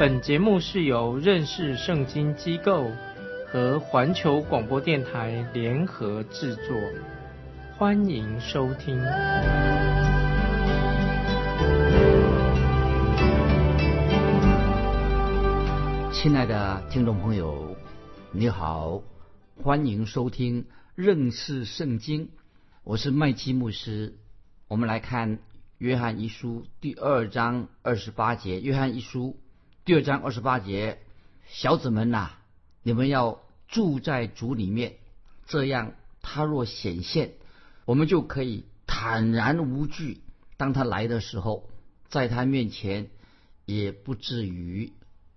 本节目是由认识圣经机构和环球广播电台联合制作，欢迎收听。亲爱的听众朋友，你好。欢迎收听认识圣经，我是麦基牧师。我们来看约翰一书第二章二十八节。约翰一书第二章二十八节，小子们呐，你们要住在主里面，这样他若显现，我们就可以坦然无惧。当他来的时候，在他面前也不至于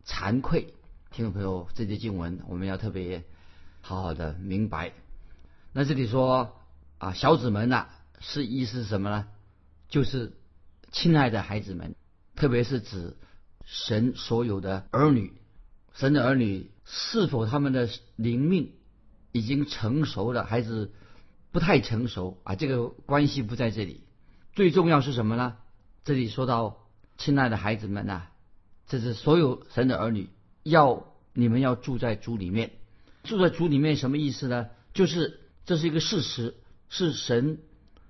惭愧。听众朋友，这节经文我们要特别。好好的明白，那这里说啊，小子们呐，是意思是什么呢？就是亲爱的孩子们，特别是指神所有的儿女，神的儿女是否他们的灵命已经成熟了，还是不太成熟啊？这个关系不在这里，最重要是什么呢？这里说到亲爱的孩子们呐，这是所有神的儿女要你们要住在主里面。住在主里面什么意思呢？就是这是一个事实，是神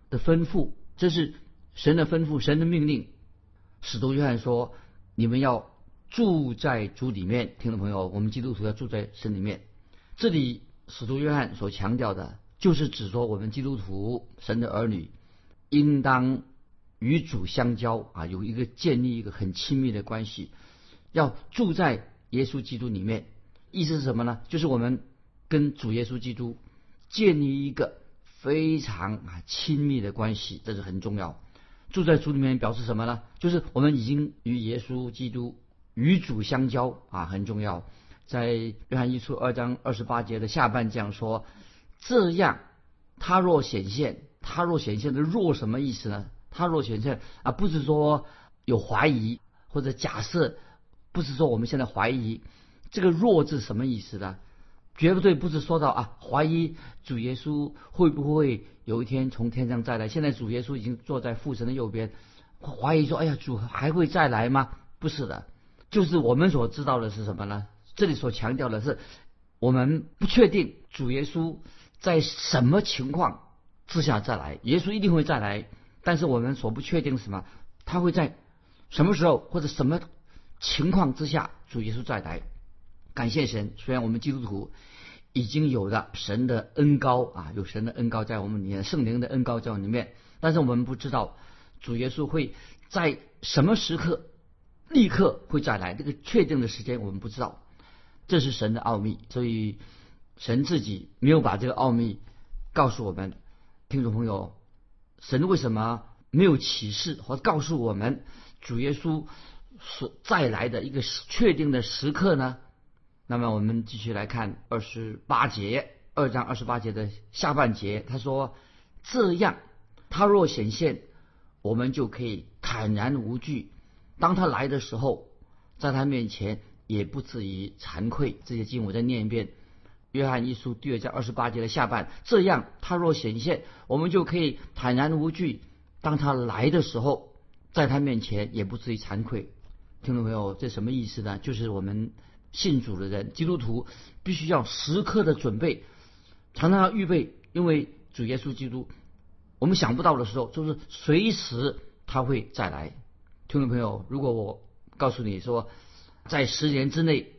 的吩咐，这是神的吩咐，神的命令。使徒约翰说：“你们要住在主里面。”听众朋友，我们基督徒要住在神里面。这里使徒约翰所强调的，就是指说我们基督徒神的儿女，应当与主相交啊，有一个建立一个很亲密的关系，要住在耶稣基督里面。意思是什么呢？就是我们跟主耶稣基督建立一个非常啊亲密的关系，这是很重要。住在主里面表示什么呢？就是我们已经与耶稣基督与主相交啊，很重要。在约翰一书二章二十八节的下半这样说：这样，他若显现，他若显现的若什么意思呢？他若显现啊，不是说有怀疑或者假设，不是说我们现在怀疑。这个“弱”字什么意思呢？绝对不是说到啊，怀疑主耶稣会不会有一天从天上再来。现在主耶稣已经坐在父神的右边，怀疑说：“哎呀，主还会再来吗？”不是的，就是我们所知道的是什么呢？这里所强调的是，我们不确定主耶稣在什么情况之下再来。耶稣一定会再来，但是我们所不确定什么？他会在什么时候或者什么情况之下主耶稣再来？感谢神，虽然我们基督徒已经有了神的恩高啊，有神的恩高在我们里面，圣灵的恩高在我们里面，但是我们不知道主耶稣会在什么时刻立刻会再来，这个确定的时间我们不知道，这是神的奥秘，所以神自己没有把这个奥秘告诉我们。听众朋友，神为什么没有启示或告诉我们主耶稣所再来的一个确定的时刻呢？那么我们继续来看二十八节，二章二十八节的下半节，他说：“这样，他若显现，我们就可以坦然无惧。当他来的时候，在他面前也不至于惭愧。”这些经我再念一遍，《约翰一书》第二章二十八节的下半：“这样，他若显现，我们就可以坦然无惧。当他来的时候，在他面前也不至于惭愧。”听众朋友，这什么意思呢？就是我们。信主的人，基督徒必须要时刻的准备，常常要预备，因为主耶稣基督，我们想不到的时候，就是随时他会再来。听众朋友，如果我告诉你说，在十年之内，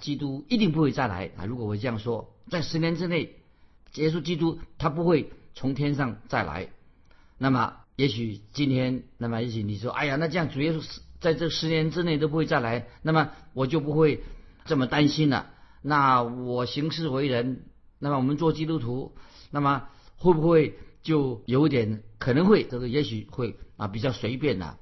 基督一定不会再来啊！如果我这样说，在十年之内，耶稣基督他不会从天上再来，那么也许今天，那么也许你说，哎呀，那这样主耶稣在这十年之内都不会再来，那么我就不会。这么担心了，那我行事为人，那么我们做基督徒，那么会不会就有点可能会这个也许会啊比较随便呢？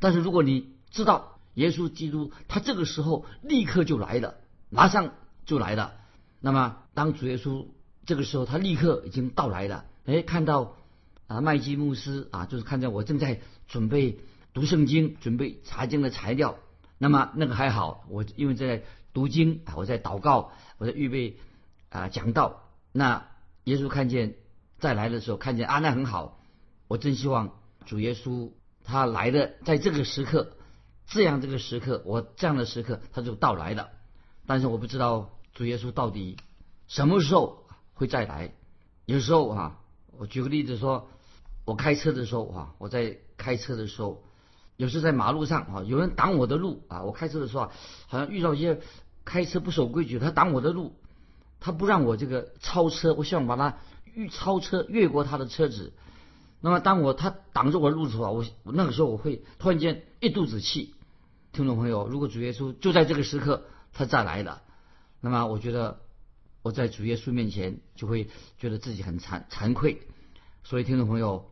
但是如果你知道耶稣基督他这个时候立刻就来了，马上就来了。那么当主耶稣这个时候，他立刻已经到来了。哎，看到啊麦基牧师啊，就是看见我正在准备读圣经，准备查经的材料。那么那个还好，我因为在读经啊，我在祷告，我在预备啊讲道。那耶稣看见再来的时候，看见啊那很好，我真希望主耶稣他来的在这个时刻，这样这个时刻，我这样的时刻他就到来了。但是我不知道主耶稣到底什么时候会再来。有时候啊，我举个例子说，我开车的时候啊，我在开车的时候。有时在马路上啊，有人挡我的路啊，我开车的时候啊，好像遇到一些开车不守规矩，他挡我的路，他不让我这个超车，我希望把他越超车越过他的车子。那么当我他挡着我的路的时候，我那个时候我会突然间一肚子气。听众朋友，如果主耶稣就在这个时刻他再来了，那么我觉得我在主耶稣面前就会觉得自己很惭惭愧。所以听众朋友，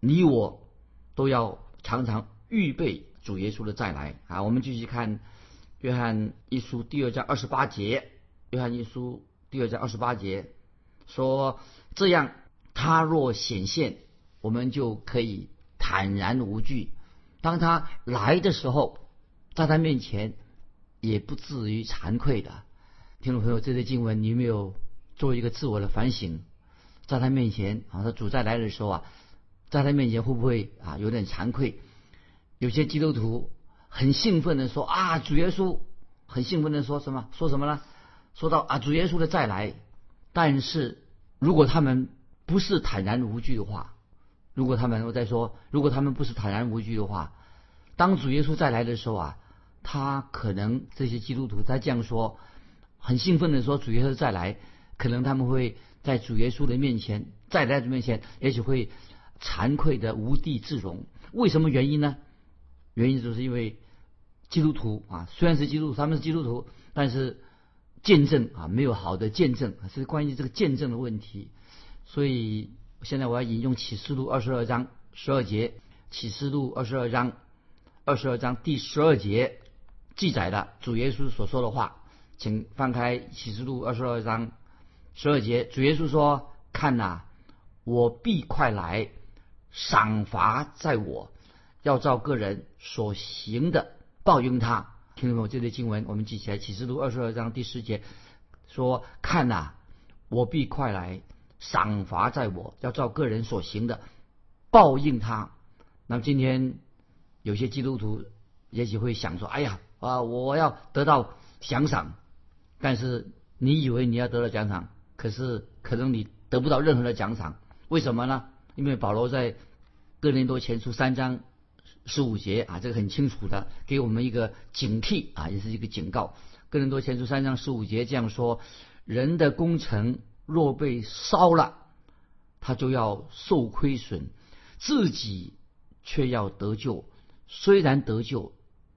你我都要常常。预备主耶稣的再来啊！我们继续看约翰一书第二章二十八节。约翰一书第二章二十八节说：“这样，他若显现，我们就可以坦然无惧。当他来的时候，在他面前也不至于惭愧的。”听众朋友，这些经文你有没有做一个自我的反省？在他面前啊，他主再来的时候啊，在他面前会不会啊有点惭愧？有些基督徒很兴奋的说啊，主耶稣很兴奋的说什么？说什么呢？说到啊，主耶稣的再来。但是如果他们不是坦然无惧的话，如果他们我在说，如果他们不是坦然无惧的话，当主耶稣再来的时候啊，他可能这些基督徒他这样说，很兴奋的说主耶稣再来，可能他们会在主耶稣的面前，再来的面前，也许会惭愧的无地自容。为什么原因呢？原因就是因为基督徒啊，虽然是基督徒，他们是基督徒，但是见证啊没有好的见证，是关于这个见证的问题。所以现在我要引用启示录二十二章十二节，启示录二十二章二十二章第十二节记载的主耶稣所说的话，请翻开启示录二十二章十二节，主耶稣说：“看呐，我必快来，赏罚在我。”要照个人所行的报应他。听懂没有？这类经文我们记起来。启示录二十二章第十节说：“看呐，我必快来，赏罚在我，要照个人所行的报应他。”那么今天有些基督徒也许会想说：“哎呀啊，我要得到奖赏。”但是你以为你要得到奖赏，可是可能你得不到任何的奖赏。为什么呢？因为保罗在哥林多前书三章。十五节啊，这个很清楚的，给我们一个警惕啊，也是一个警告。哥林多前书三章十五节这样说：人的工程若被烧了，他就要受亏损，自己却要得救。虽然得救，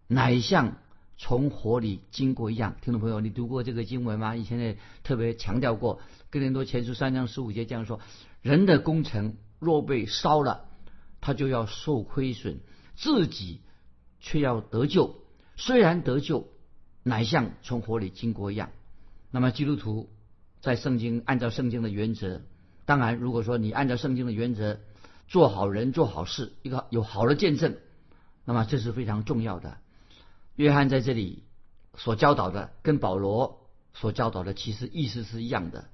乃像从火里经过一样。听众朋友，你读过这个经文吗？以前也特别强调过。哥林多前书三章十五节这样说：人的工程若被烧了，他就要受亏损。自己却要得救，虽然得救，乃像从火里经过一样。那么基督徒在圣经按照圣经的原则，当然如果说你按照圣经的原则做好人做好事，一个有好的见证，那么这是非常重要的。约翰在这里所教导的，跟保罗所教导的其实意思是一样的，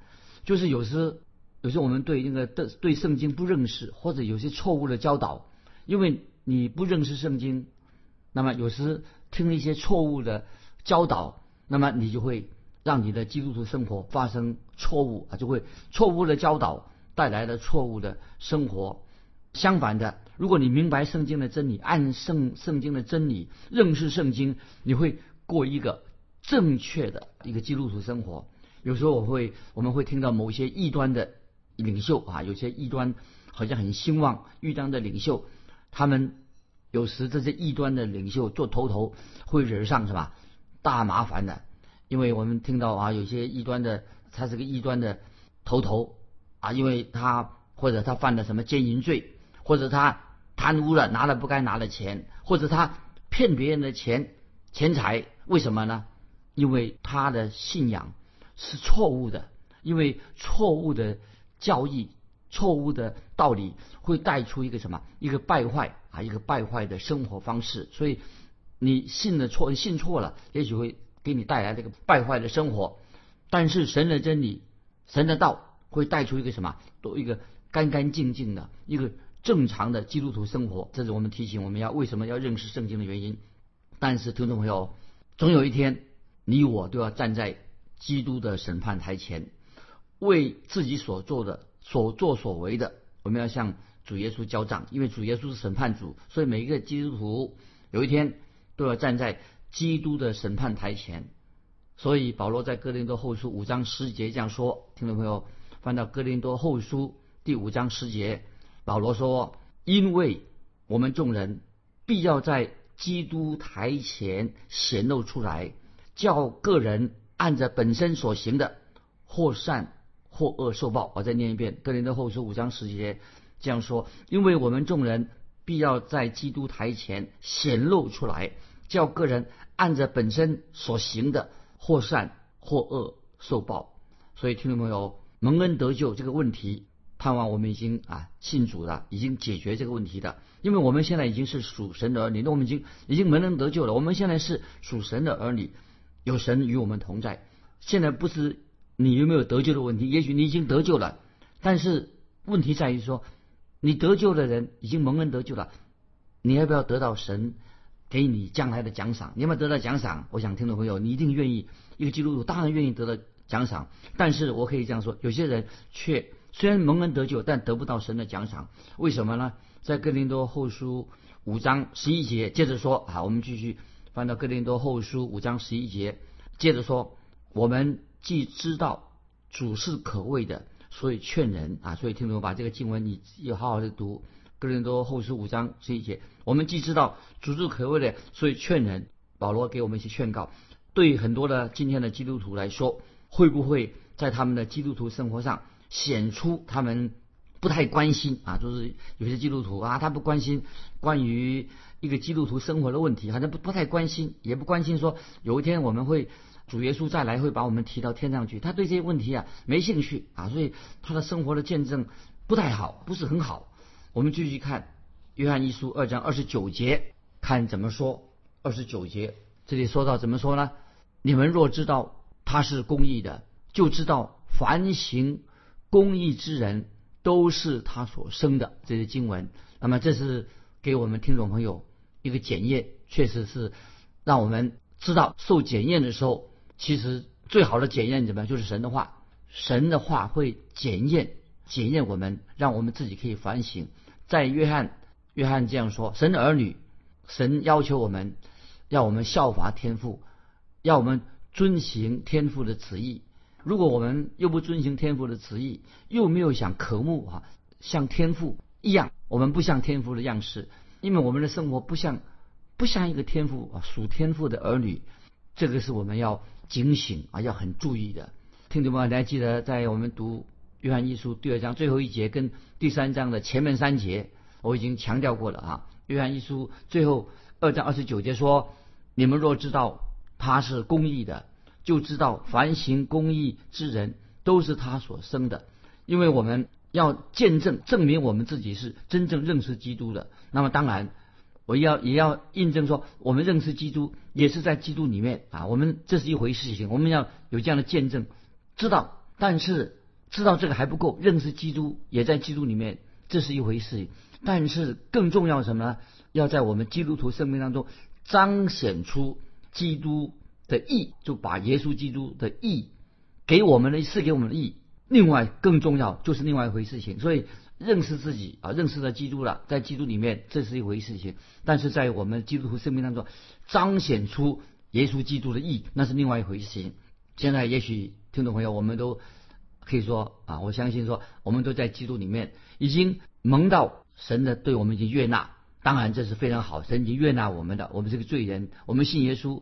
就是有时有时我们对那个对对圣经不认识，或者有些错误的教导，因为。你不认识圣经，那么有时听一些错误的教导，那么你就会让你的基督徒生活发生错误啊，就会错误的教导带来了错误的生活。相反的，如果你明白圣经的真理，按圣圣经的真理认识圣经，你会过一个正确的一个基督徒生活。有时候我会我们会听到某些异端的领袖啊，有些异端好像很兴旺，异端的领袖。他们有时这些异端的领袖做头头会惹上是吧？大麻烦的，因为我们听到啊，有些异端的他是个异端的头头啊，因为他或者他犯了什么奸淫罪，或者他贪污了拿了不该拿的钱，或者他骗别人的钱钱财，为什么呢？因为他的信仰是错误的，因为错误的教义、错误的道理会带出一个什么？一个败坏啊，一个败坏的生活方式。所以你信的错，信错了，也许会给你带来这个败坏的生活。但是神的真理、神的道会带出一个什么？都一个干干净净的一个正常的基督徒生活。这是我们提醒我们要为什么要认识圣经的原因。但是听众朋友，总有一天。你我都要站在基督的审判台前，为自己所做的所作所为的，我们要向主耶稣交账。因为主耶稣是审判主，所以每一个基督徒有一天都要站在基督的审判台前。所以保罗在哥林多后书五章十节这样说：，听众朋友翻到哥林多后书第五章十节，保罗说：“因为我们众人必要在基督台前显露出来。”叫个人按着本身所行的，或善或恶受报。我再念一遍《哥林多后书》五章十节这样说：因为我们众人必要在基督台前显露出来，叫个人按着本身所行的，或善或恶受报。所以听众朋友，蒙恩得救这个问题，盼望我们已经啊信主了，已经解决这个问题的。因为我们现在已经是属神的儿女，那我们已经已经蒙恩得救了。我们现在是属神的儿女。有神与我们同在。现在不是你有没有得救的问题，也许你已经得救了，但是问题在于说，你得救的人已经蒙恩得救了，你要不要得到神给你将来的奖赏？你要不要得到奖赏？我想听众朋友，你一定愿意。一个基督徒当然愿意得到奖赏，但是我可以这样说，有些人却虽然蒙恩得救，但得不到神的奖赏。为什么呢？在哥林多后书五章十一节接着说啊，我们继续。翻到哥林多后书五章十一节，接着说：我们既知道主是可畏的，所以劝人啊。所以听众把这个经文你要好好的读。哥林多后书五章这一节，我们既知道主是可畏的，所以劝人。保罗给我们一些劝告。对很多的今天的基督徒来说，会不会在他们的基督徒生活上显出他们不太关心啊？就是有些基督徒啊，他不关心关于。一个基督徒生活的问题，好像不不太关心，也不关心说有一天我们会主耶稣再来会把我们提到天上去，他对这些问题啊没兴趣啊，所以他的生活的见证不太好，不是很好。我们继续看约翰一书二章二十九节，看怎么说。二十九节这里说到怎么说呢？你们若知道他是公义的，就知道凡行公义之人都是他所生的。这些经文，那么这是给我们听众朋友。一个检验确实是让我们知道受检验的时候，其实最好的检验怎么样？就是神的话，神的话会检验检验我们，让我们自己可以反省。在约翰约翰这样说：神的儿女，神要求我们，要我们效法天父，要我们遵行天父的旨意。如果我们又不遵行天父的旨意，又没有想渴慕啊，像天父一样，我们不像天父的样式。因为我们的生活不像不像一个天赋啊属天赋的儿女，这个是我们要警醒啊要很注意的。听众朋友，你还记得在我们读约翰一书第二章最后一节跟第三章的前面三节，我已经强调过了啊。约翰一书最后二章二十九节说：“你们若知道他是公义的，就知道凡行公义之人都是他所生的。”因为我们要见证证明我们自己是真正认识基督的。那么当然，我要也要印证说，我们认识基督也是在基督里面啊。我们这是一回事情，我们要有这样的见证，知道。但是知道这个还不够，认识基督也在基督里面，这是一回事情。但是更重要什么呢？要在我们基督徒生命当中彰显出基督的义，就把耶稣基督的义给我们的赐给我们的义。另外更重要就是另外一回事情，所以。认识自己啊，认识了基督了，在基督里面这是一回事情，但是在我们基督徒生命当中彰显出耶稣基督的义，那是另外一回事情。现在也许听众朋友，我们都可以说啊，我相信说我们都在基督里面已经蒙到神的对我们已经悦纳，当然这是非常好，神已经悦纳我们的，我们这个罪人，我们信耶稣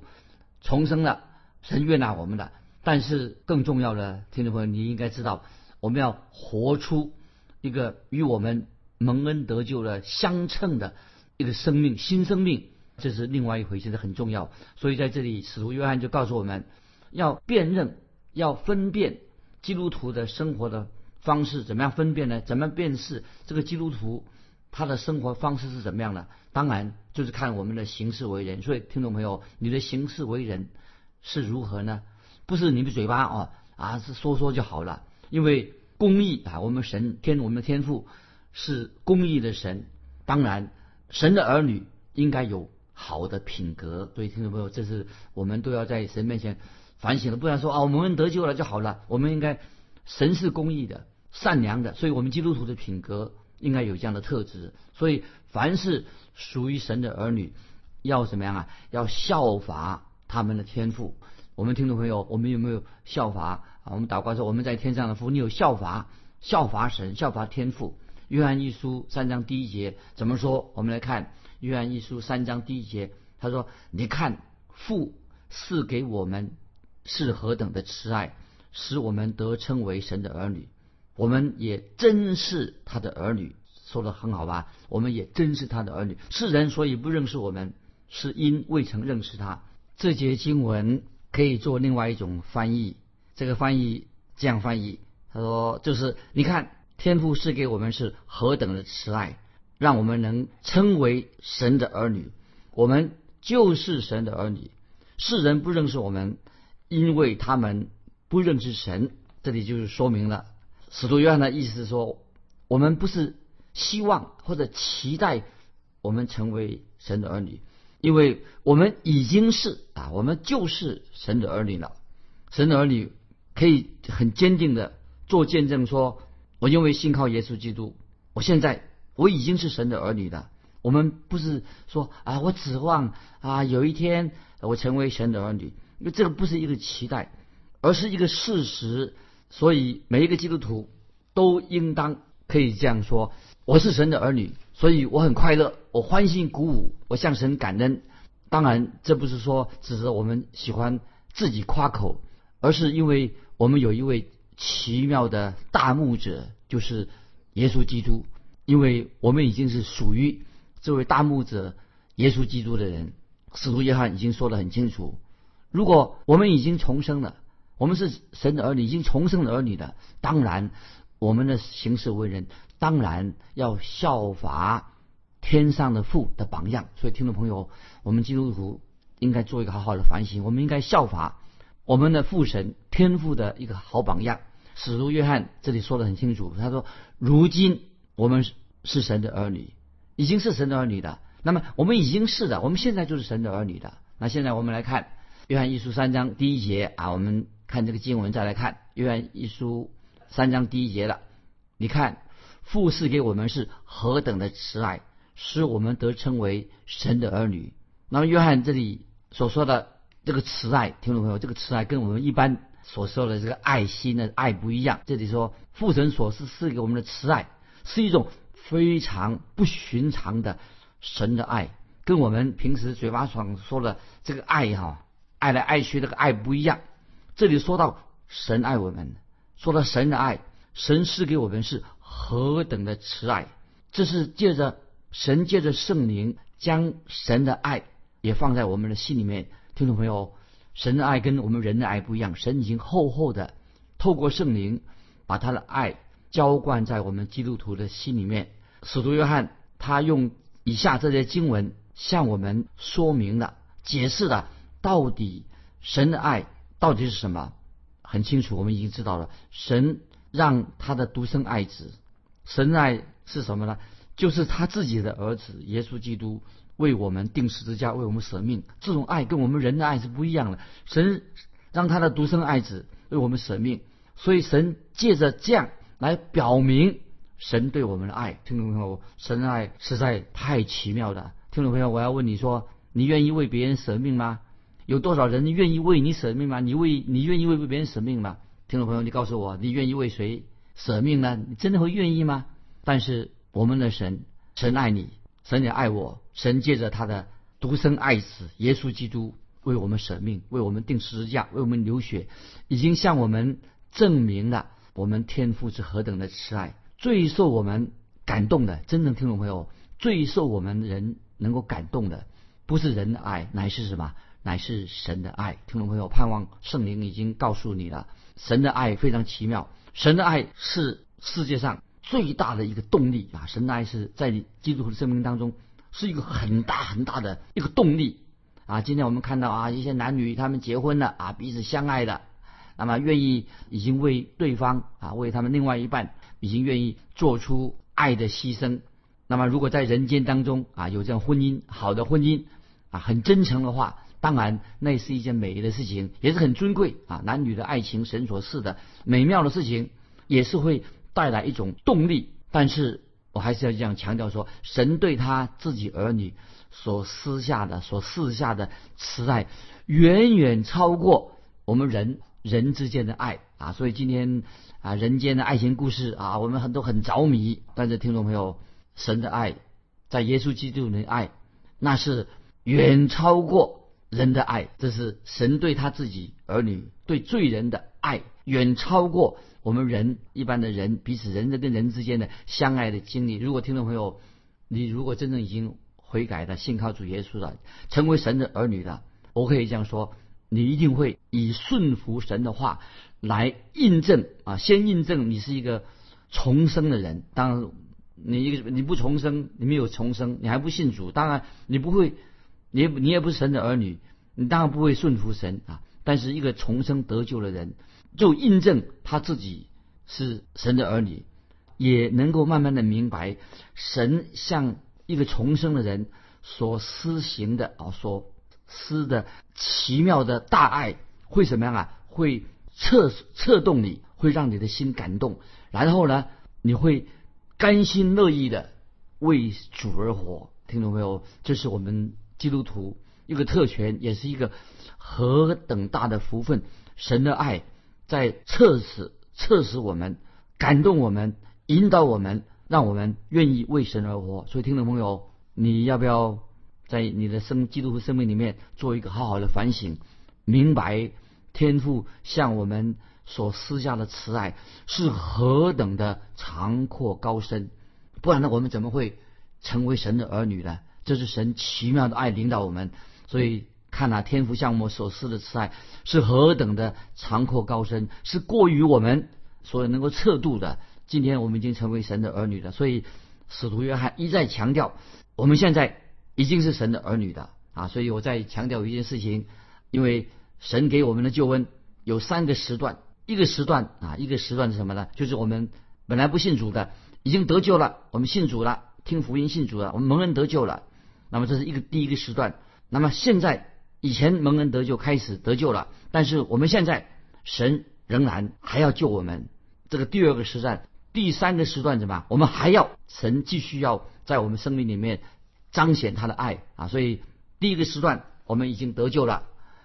重生了，神悦纳我们的。但是更重要的，听众朋友你应该知道，我们要活出。一个与我们蒙恩得救的相称的一个生命，新生命，这是另外一回事，这很重要。所以在这里，使徒约翰就告诉我们，要辨认，要分辨基督徒的生活的方式怎么样分辨呢？怎么辨识这个基督徒他的生活方式是怎么样的？当然就是看我们的行事为人。所以听众朋友，你的行事为人是如何呢？不是你的嘴巴哦啊是说说就好了，因为公义啊，我们神天我们的天赋是公义的神，当然神的儿女应该有好的品格。所以听众朋友，这是我们都要在神面前反省的，不然说啊我们得救了就好了。我们应该神是公义的、善良的，所以我们基督徒的品格应该有这样的特质。所以凡是属于神的儿女，要怎么样啊？要效法他们的天赋。我们听众朋友，我们有没有效法啊？我们祷告说，我们在天上的父，你有效法，效法神，效法天父。约翰一书三章第一节怎么说？我们来看约翰一书三章第一节，他说：“你看父赐给我们是何等的慈爱，使我们得称为神的儿女。我们也真是他的儿女。”说的很好吧？我们也真是他的儿女。世人所以不认识我们，是因未曾认识他。这节经文。可以做另外一种翻译，这个翻译这样翻译，他说就是你看天父是给我们是何等的慈爱，让我们能称为神的儿女，我们就是神的儿女。世人不认识我们，因为他们不认识神。这里就是说明了使徒约翰的意思是说，我们不是希望或者期待我们成为神的儿女。因为我们已经是啊，我们就是神的儿女了。神的儿女可以很坚定的做见证，说我因为信靠耶稣基督，我现在我已经是神的儿女了。我们不是说啊，我指望啊有一天我成为神的儿女，因为这个不是一个期待，而是一个事实。所以每一个基督徒都应当可以这样说：我是神的儿女。所以我很快乐，我欢欣鼓舞，我向神感恩。当然，这不是说只是我们喜欢自己夸口，而是因为我们有一位奇妙的大牧者，就是耶稣基督。因为我们已经是属于这位大牧者耶稣基督的人。使徒约翰已经说得很清楚：如果我们已经重生了，我们是神的儿女，已经重生的儿女的，当然我们的行事为人。当然要效法天上的父的榜样，所以听众朋友，我们基督徒应该做一个好好的反省，我们应该效法我们的父神天父的一个好榜样。使徒约翰这里说的很清楚，他说：“如今我们是神的儿女，已经是神的儿女的。那么我们已经是的，我们现在就是神的儿女的。那现在我们来看约翰一书三章第一节啊，我们看这个经文再来看约翰一书三章第一节了，你看。”父赐给我们是何等的慈爱，使我们得称为神的儿女。那么约翰这里所说的这个慈爱，听众朋友，这个慈爱跟我们一般所说的这个爱心的爱不一样。这里说父神所赐赐给我们的慈爱，是一种非常不寻常的神的爱，跟我们平时嘴巴上说的这个爱哈，爱来爱去这个爱不一样。这里说到神爱我们，说到神的爱，神赐给我们是。何等的慈爱！这是借着神借着圣灵将神的爱也放在我们的心里面。听众朋友，神的爱跟我们人的爱不一样，神已经厚厚的透过圣灵把他的爱浇灌在我们基督徒的心里面。使徒约翰他用以下这些经文向我们说明了、解释了到底神的爱到底是什么。很清楚，我们已经知道了，神让他的独生爱子。神爱是什么呢？就是他自己的儿子耶稣基督为我们定十字架，为我们舍命。这种爱跟我们人的爱是不一样的。神让他的独生爱子为我们舍命，所以神借着这样来表明神对我们的爱。听众朋友，神的爱实在太奇妙了。听众朋友，我要问你说，你愿意为别人舍命吗？有多少人愿意为你舍命吗？你为你愿意为别人舍命吗？听众朋友，你告诉我，你愿意为谁？舍命呢？你真的会愿意吗？但是我们的神，神爱你，神也爱我。神借着他的独生爱子耶稣基督为我们舍命，为我们定十字架，为我们流血，已经向我们证明了我们天父是何等的慈爱。最受我们感动的，真正听众朋友，最受我们人能够感动的，不是人的爱，乃是什么？乃是神的爱。听众朋友，盼望圣灵已经告诉你了，神的爱非常奇妙，神的爱是世界上最大的一个动力啊！神的爱是在你基督徒的生命当中是一个很大很大的一个动力啊！今天我们看到啊，一些男女他们结婚了啊，彼此相爱的，那么愿意已经为对方啊，为他们另外一半已经愿意做出爱的牺牲。那么如果在人间当中啊，有这样婚姻好的婚姻啊，很真诚的话。当然，那是一件美丽的事情，也是很尊贵啊。男女的爱情，神所赐的美妙的事情，也是会带来一种动力。但是我还是要这样强调说，神对他自己儿女所施下的、所赐下的慈爱，远远超过我们人人之间的爱啊。所以今天啊，人间的爱情故事啊，我们很多很着迷。但是听众朋友，神的爱，在耶稣基督的爱，那是远超过。人的爱，这是神对他自己儿女对罪人的爱，远超过我们人一般的人彼此人跟人之间的相爱的经历。如果听众朋友，你如果真正已经悔改的信靠主耶稣了，成为神的儿女了，我可以这样说，你一定会以顺服神的话来印证啊，先印证你是一个重生的人。当然，你一个你不重生，你没有重生，你还不信主，当然你不会。你你也不是神的儿女，你当然不会顺服神啊。但是一个重生得救的人，就印证他自己是神的儿女，也能够慢慢的明白神向一个重生的人所施行的啊，所施的奇妙的大爱会怎么样啊？会策策动你，会让你的心感动，然后呢，你会甘心乐意的为主而活。听懂没有？这是我们。基督徒一个特权，也是一个何等大的福分！神的爱在测试、测试我们，感动我们，引导我们，让我们愿意为神而活。所以，听众朋友，你要不要在你的生基督徒生命里面做一个好好的反省，明白天父向我们所施下的慈爱是何等的长阔高深？不然呢，我们怎么会成为神的儿女呢？这是神奇妙的爱领导我们，所以看那天赋项目所施的慈爱是何等的长阔高深，是过于我们所能够测度的。今天我们已经成为神的儿女了，所以使徒约翰一再强调，我们现在已经是神的儿女的啊！所以我再强调一件事情，因为神给我们的救恩有三个时段，一个时段啊，一个时段是什么呢？就是我们本来不信主的，已经得救了，我们信主了，听福音信主了，我们蒙恩得救了。那么这是一个第一个时段。那么现在以前蒙恩得救开始得救了，但是我们现在神仍然还要救我们。这个第二个时段，第三个时段怎么？我们还要神继续要在我们生命里面彰显他的爱啊！所以第一个时段我们已经得救了。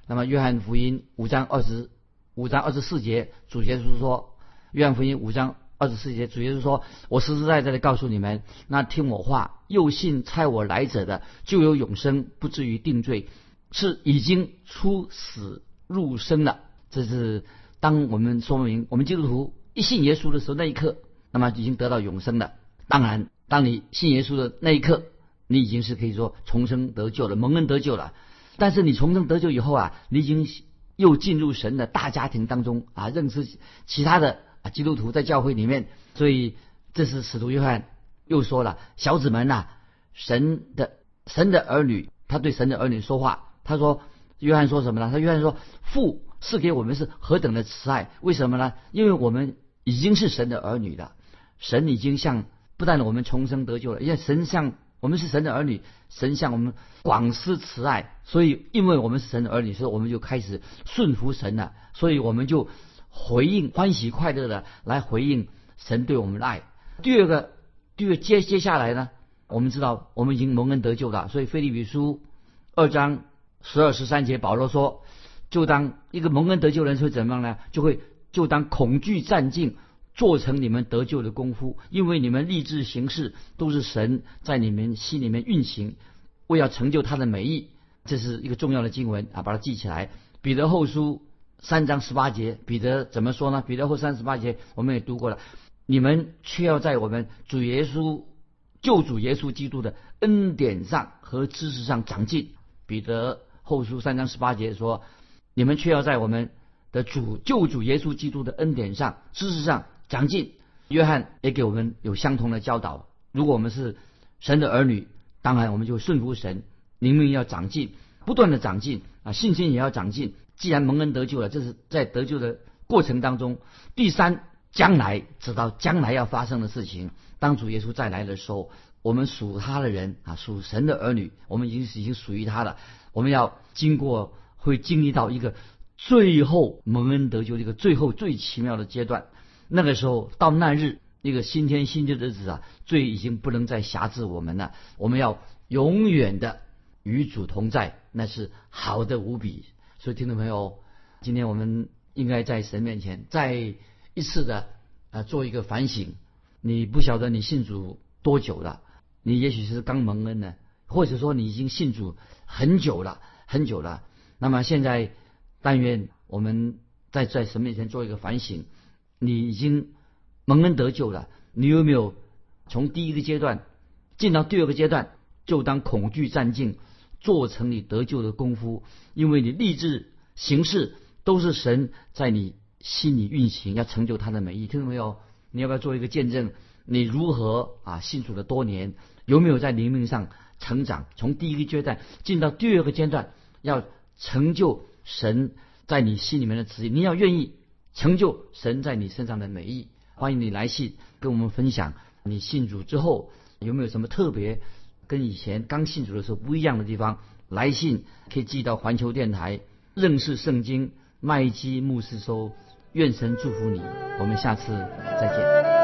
那么约翰福音五章二十五章二十四节主耶稣说：约翰福音五章。二十四节，主耶稣说：“我实实在在的告诉你们，那听我话又信差我来者的，就有永生，不至于定罪，是已经出死入生了。”这是当我们说明我们基督徒一信耶稣的时候那一刻，那么已经得到永生了。当然，当你信耶稣的那一刻，你已经是可以说重生得救了，蒙恩得救了。但是你重生得救以后啊，你已经又进入神的大家庭当中啊，认识其他的。基督徒在教会里面，所以这是使徒约翰又说了：“小子们呐，神的神的儿女，他对神的儿女说话。他说，约翰说什么呢？他约翰说，父是给我们是何等的慈爱？为什么呢？因为我们已经是神的儿女了，神已经向不但我们重生得救了，因为神向我们是神的儿女，神向我们广施慈爱。所以，因为我们是神的儿女，所以我们就开始顺服神了。所以我们就。”回应欢喜快乐的来回应神对我们的爱。第二个，第二接接下来呢，我们知道我们已经蒙恩得救了，所以菲利比书二章十二十三节，保罗说，就当一个蒙恩得救人会怎么样呢？就会就当恐惧战尽，做成你们得救的功夫，因为你们立志行事都是神在你们心里面运行，为要成就他的美意。这是一个重要的经文啊，把它记起来。彼得后书。三章十八节，彼得怎么说呢？彼得后三十八节，我们也读过了。你们却要在我们主耶稣救主耶稣基督的恩典上和知识上长进。彼得后书三章十八节说：“你们却要在我们的主救主耶稣基督的恩典上、知识上长进。”约翰也给我们有相同的教导。如果我们是神的儿女，当然我们就顺服神，灵命要长进，不断的长进啊，信心也要长进。既然蒙恩得救了，这是在得救的过程当中。第三，将来直到将来要发生的事情。当主耶稣再来的时候，我们属他的人啊，属神的儿女，我们已经已经属于他了。我们要经过，会经历到一个最后蒙恩得救的一个最后最奇妙的阶段。那个时候到那日，那个新天新地的日子啊，罪已经不能再辖制我们了。我们要永远的与主同在，那是好的无比。所以听众朋友，今天我们应该在神面前再一次的啊做一个反省。你不晓得你信主多久了？你也许是刚蒙恩呢，或者说你已经信主很久了，很久了。那么现在，但愿我们在在神面前做一个反省。你已经蒙恩得救了，你有没有从第一个阶段进到第二个阶段，就当恐惧战尽，做成你得救的功夫？因为你立志行事都是神在你心里运行，要成就他的美意。听到没有？你要不要做一个见证？你如何啊信主了多年？有没有在灵命上成长？从第一个阶段进到第二个阶段，要成就神在你心里面的旨意。你要愿意成就神在你身上的美意。欢迎你来信跟我们分享你信主之后有没有什么特别跟以前刚信主的时候不一样的地方？来信可以寄到环球电台认识圣经麦基牧师收。愿神祝福你，我们下次再见。